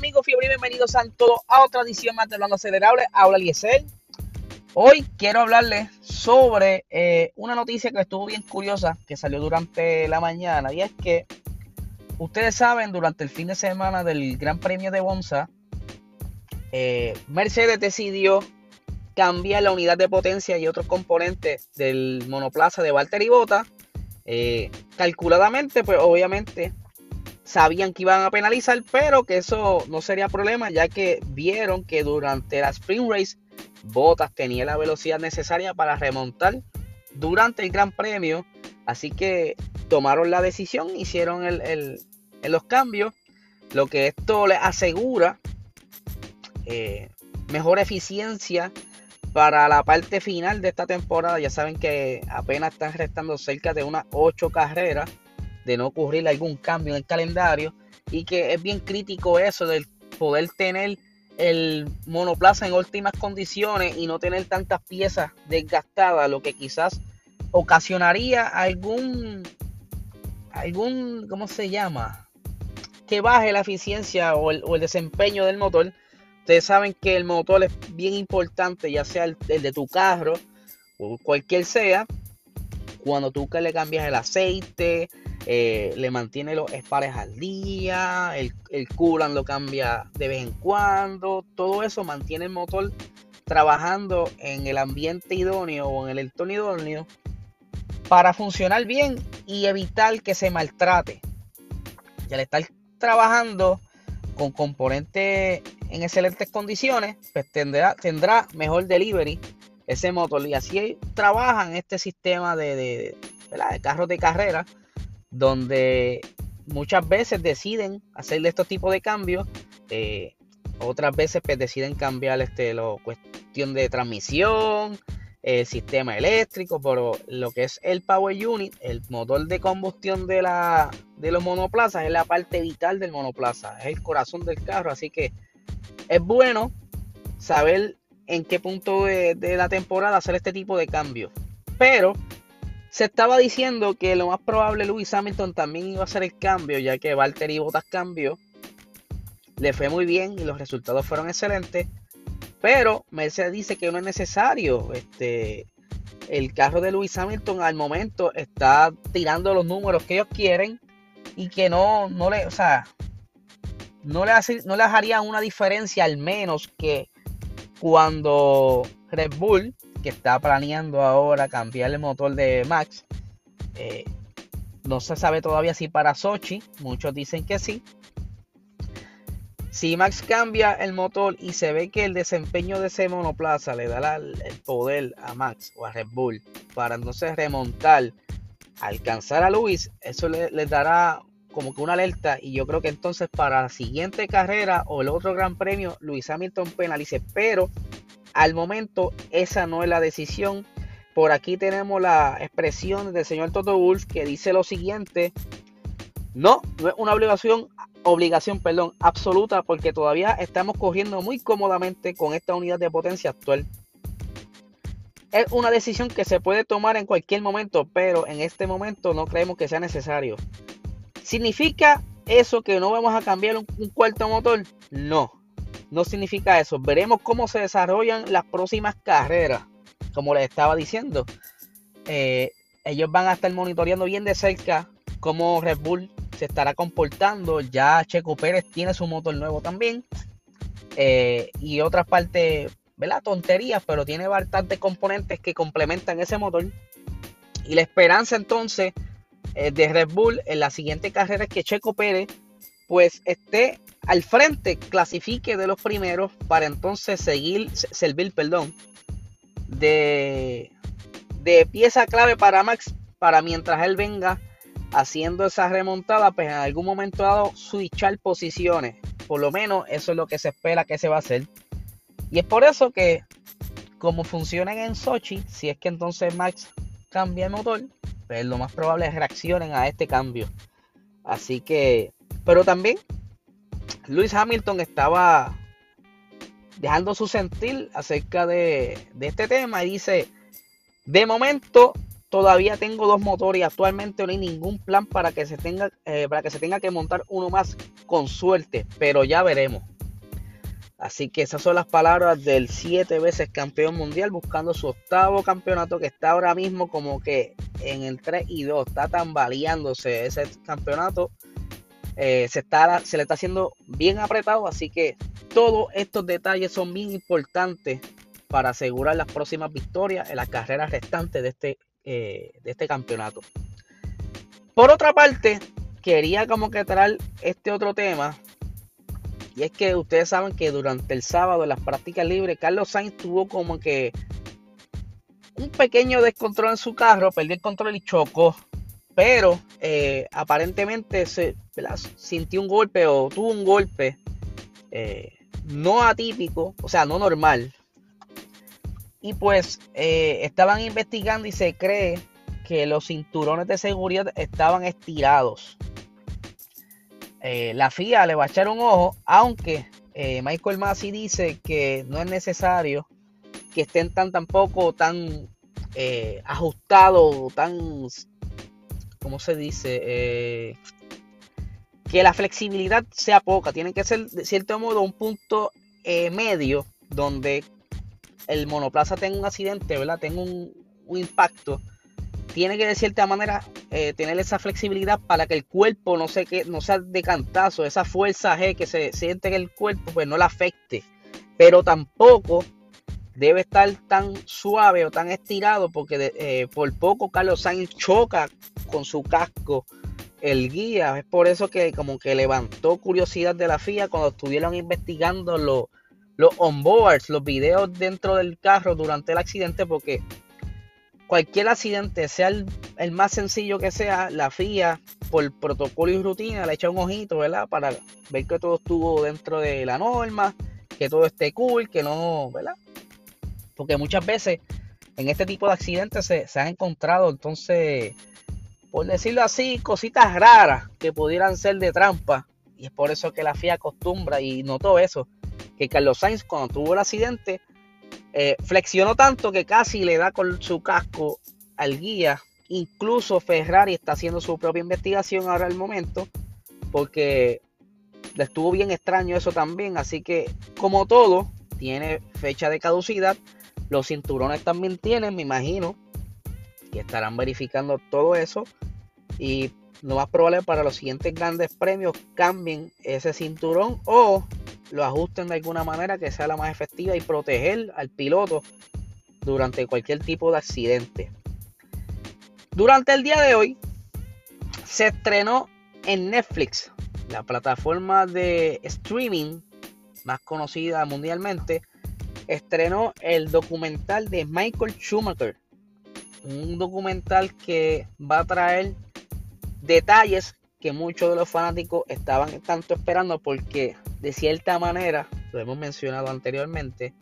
amigos fiebre bienvenidos a todos a otra edición más de Hablando Acelerable. Habla Eliezer. Hoy quiero hablarles sobre eh, una noticia que estuvo bien curiosa que salió durante la mañana y es que ustedes saben durante el fin de semana del Gran Premio de Bonza eh, Mercedes decidió cambiar la unidad de potencia y otros componentes del monoplaza de Valtteri Bota eh, calculadamente pues obviamente sabían que iban a penalizar, pero que eso no sería problema, ya que vieron que durante la Spring Race Bottas tenía la velocidad necesaria para remontar durante el Gran Premio. Así que tomaron la decisión, hicieron los cambios, lo que esto les asegura eh, mejor eficiencia para la parte final de esta temporada. Ya saben que apenas están restando cerca de unas 8 carreras de no ocurrir algún cambio en el calendario y que es bien crítico eso del poder tener el monoplaza en últimas condiciones y no tener tantas piezas desgastadas, lo que quizás ocasionaría algún algún ¿cómo se llama? que baje la eficiencia o el, desempeño del motor. Ustedes saben que el motor es bien importante, ya sea el, el de tu carro o cualquier sea. Cuando tú que le cambias el aceite, eh, le mantiene los espares al día, el, el lo cambia de vez en cuando, todo eso mantiene el motor trabajando en el ambiente idóneo o en el entorno idóneo para funcionar bien y evitar que se maltrate. Y al estar trabajando con componentes en excelentes condiciones, pues tendrá, mejor delivery ese motor. Y así trabajan este sistema de, de, de carros de carrera donde muchas veces deciden hacerle estos tipos de cambios, eh, otras veces pues, deciden cambiar este, la cuestión de transmisión, el sistema eléctrico, pero lo que es el Power Unit, el motor de combustión de, la, de los monoplazas, es la parte vital del monoplaza, es el corazón del carro, así que es bueno saber en qué punto de, de la temporada hacer este tipo de cambios. Pero se estaba diciendo que lo más probable Lewis Hamilton también iba a hacer el cambio, ya que Valtteri Bottas cambió. Le fue muy bien y los resultados fueron excelentes. Pero Mercedes dice que no es necesario. Este, el carro de Lewis Hamilton al momento está tirando los números que ellos quieren y que no, no le, o sea, no le, hace, no le haría una diferencia al menos que cuando Red Bull que está planeando ahora cambiar el motor de Max. Eh, no se sabe todavía si para Sochi, muchos dicen que sí. Si Max cambia el motor y se ve que el desempeño de ese monoplaza le da el poder a Max o a Red Bull para entonces remontar, alcanzar a Luis, eso le, le dará como que una alerta y yo creo que entonces para la siguiente carrera o el otro gran premio Luis Hamilton penalice, pero al momento, esa no es la decisión. Por aquí tenemos la expresión del señor Toto Wolf que dice lo siguiente. No, no es una obligación, obligación, perdón, absoluta porque todavía estamos corriendo muy cómodamente con esta unidad de potencia actual. Es una decisión que se puede tomar en cualquier momento, pero en este momento no creemos que sea necesario. ¿Significa eso que no vamos a cambiar un, un cuarto motor? No, no significa eso. Veremos cómo se desarrollan las próximas carreras. Como les estaba diciendo, eh, ellos van a estar monitoreando bien de cerca cómo Red Bull se estará comportando. Ya Checo Pérez tiene su motor nuevo también. Eh, y otras partes, ¿verdad? Tonterías, pero tiene bastantes componentes que complementan ese motor. Y la esperanza entonces eh, de Red Bull en la siguiente carrera es que Checo Pérez pues esté al frente, clasifique de los primeros para entonces seguir, servir, perdón, de, de pieza clave para Max, para mientras él venga haciendo esa remontada, pues en algún momento dado switchar posiciones. Por lo menos eso es lo que se espera que se va a hacer. Y es por eso que, como funcionan en Sochi, si es que entonces Max cambia el motor, pues lo más probable es reaccionen a este cambio. Así que pero también Luis Hamilton estaba dejando su sentir acerca de, este tema y dice, de momento todavía tengo dos motores y actualmente no hay ningún plan para que se tenga, eh, para que, se tenga que montar uno más con suerte, pero ya veremos. Así que esas son las palabras del siete veces campeón mundial buscando su octavo campeonato que está ahora mismo como que en el 3 y 2. Está tambaleándose ese campeonato. Eh, se, está, se le está haciendo bien apretado. Así que todos estos detalles son bien importantes para asegurar las próximas victorias en las carreras restantes de este, eh, de este campeonato. Por otra parte, quería como que traer este otro tema y es que ustedes saben que durante el sábado en las prácticas libres, Carlos Sainz tuvo como que un pequeño descontrol en su carro, perdió el control y chocó. Pero eh, aparentemente se sintió un golpe o tuvo un golpe eh, no atípico, o sea, no normal. Y pues eh, estaban investigando y se cree que los cinturones de seguridad estaban estirados. Eh, la FIA le va a echar un ojo, aunque Michael Massey dice que no es necesario que estén tan tampoco tan ajustados, tan, ¿cómo se dice? Eh, que la flexibilidad sea poca. Tiene que ser, de cierto modo, un punto medio donde el monoplaza tenga un accidente, ¿verdad? Tenga un, impacto tiene que de cierta manera eh, tener esa flexibilidad para que el cuerpo no, se, no sea de cantazo, esa fuerza G que se siente en el cuerpo, pues no la afecte. Pero tampoco debe estar tan suave o tan estirado porque eh, por poco Carlos Sainz choca con su casco el guía. Es por eso que como que levantó curiosidad de la FIA cuando estuvieron investigando los, los onboards, los videos dentro del carro durante el accidente porque cualquier accidente, sea el, más sencillo que sea, la FIA, por protocolo y rutina, le echa un ojito, ¿verdad? Para ver que todo estuvo dentro de la norma, que todo esté cool, que no, ¿verdad? Porque muchas veces en este tipo de accidentes se, se han encontrado, entonces, por decirlo así, cositas raras que pudieran ser de trampa. Y es por eso que la FIA acostumbra y notó eso, que Carlos Sainz cuando tuvo el accidente, eh, flexionó tanto que casi le da con su casco al guía. Incluso Ferrari está haciendo su propia investigación ahora al momento. Porque le estuvo bien extraño eso también. Así que, como todo, tiene fecha de caducidad. Los cinturones también tienen, me imagino. Y estarán verificando todo eso. Y lo más probable para los siguientes grandes premios cambien ese cinturón o lo ajusten de alguna manera que sea la más efectiva y proteger al piloto durante cualquier tipo de accidente. Durante el día de hoy se estrenó en Netflix, la plataforma de streaming más conocida mundialmente, estrenó el documental de Michael Schumacher. Un documental que va a traer detalles que muchos de los fanáticos estaban tanto esperando porque de cierta manera, lo hemos mencionado anteriormente,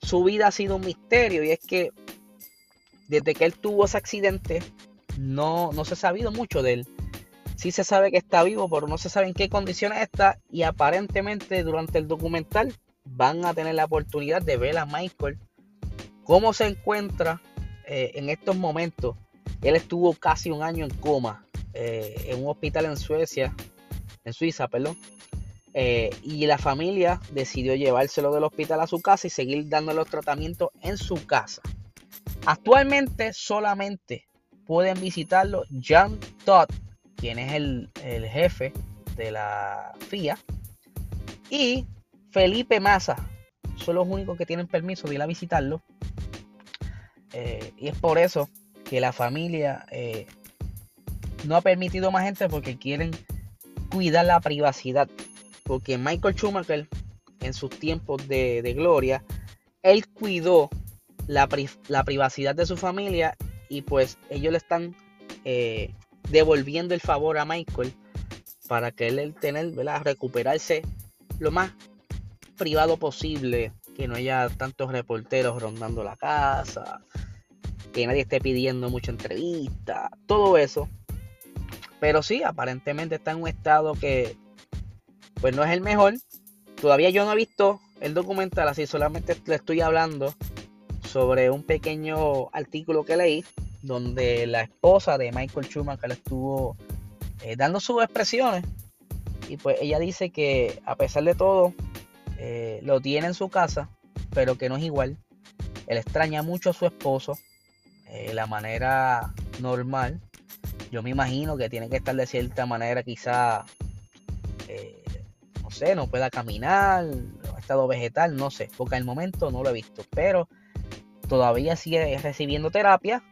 su vida ha sido un misterio y es que desde que él tuvo ese accidente no, no se ha sabido mucho de él. Sí se sabe que está vivo, pero no se sabe en qué condiciones está y aparentemente durante el documental van a tener la oportunidad de ver a Michael cómo se encuentra eh, en estos momentos. Él estuvo casi un año en coma eh, en un hospital en Suecia, en Suiza, perdón, eh, y la familia decidió llevárselo del hospital a su casa y seguir dándole los tratamientos en su casa. Actualmente solamente pueden visitarlo John Todd, quien es el, jefe de la FIA, y Felipe Massa. Son los únicos que tienen permiso de ir a visitarlo. Eh, y es por eso que la familia eh, no ha permitido más gente porque quieren cuidar la privacidad. Porque Michael Schumacher en sus tiempos de, gloria, él cuidó la, privacidad de su familia y pues ellos le están eh, devolviendo el favor a Michael para que él tener, recuperarse lo más privado posible, que no haya tantos reporteros rondando la casa, que nadie esté pidiendo mucha entrevista, todo eso. Pero sí, aparentemente está en un estado que pues no es el mejor. Todavía yo no he visto el documental, así solamente le estoy hablando sobre un pequeño artículo que leí. donde la esposa de Michael Schumacher estuvo eh, dando sus expresiones y pues ella dice que a pesar de todo eh, lo tiene en su casa, pero que no es igual. Él extraña mucho a su esposo, eh, la manera normal. Yo me imagino que tiene que estar de cierta manera quizá, no sé, no pueda caminar, estado vegetal, no sé, porque al momento no lo he visto, pero todavía sigue recibiendo terapia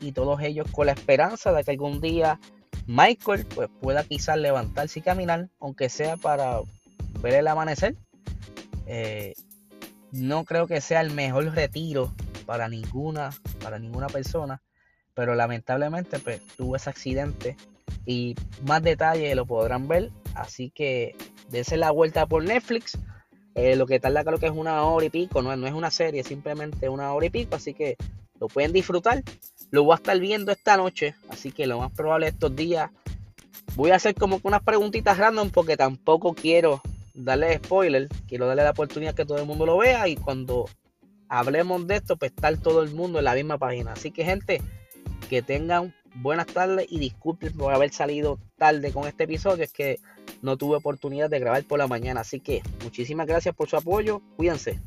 y todos ellos con la esperanza de que algún día Michael pues, pueda quizás levantarse y caminar, aunque sea para ver el amanecer. Eh, no creo que sea el mejor retiro para ninguna, para ninguna persona, pero lamentablemente pues, tuvo ese accidente y más detalles lo podrán ver. Así que dense la vuelta por Netflix. Eh, lo que tarda creo que es una hora y pico, no, no es una serie, simplemente una hora y pico, así que lo pueden disfrutar. Lo voy a estar viendo esta noche, así que lo más probable estos días voy a hacer como unas preguntitas random porque tampoco quiero darle spoiler, quiero darle la oportunidad que todo el mundo lo vea y cuando hablemos de esto, pues estar todo el mundo en la misma página. Así que gente, que tengan buenas tardes y disculpen por haber salido tarde con este episodio, es que no tuve oportunidad de grabar por la mañana. Así que muchísimas gracias por su apoyo, cuídense.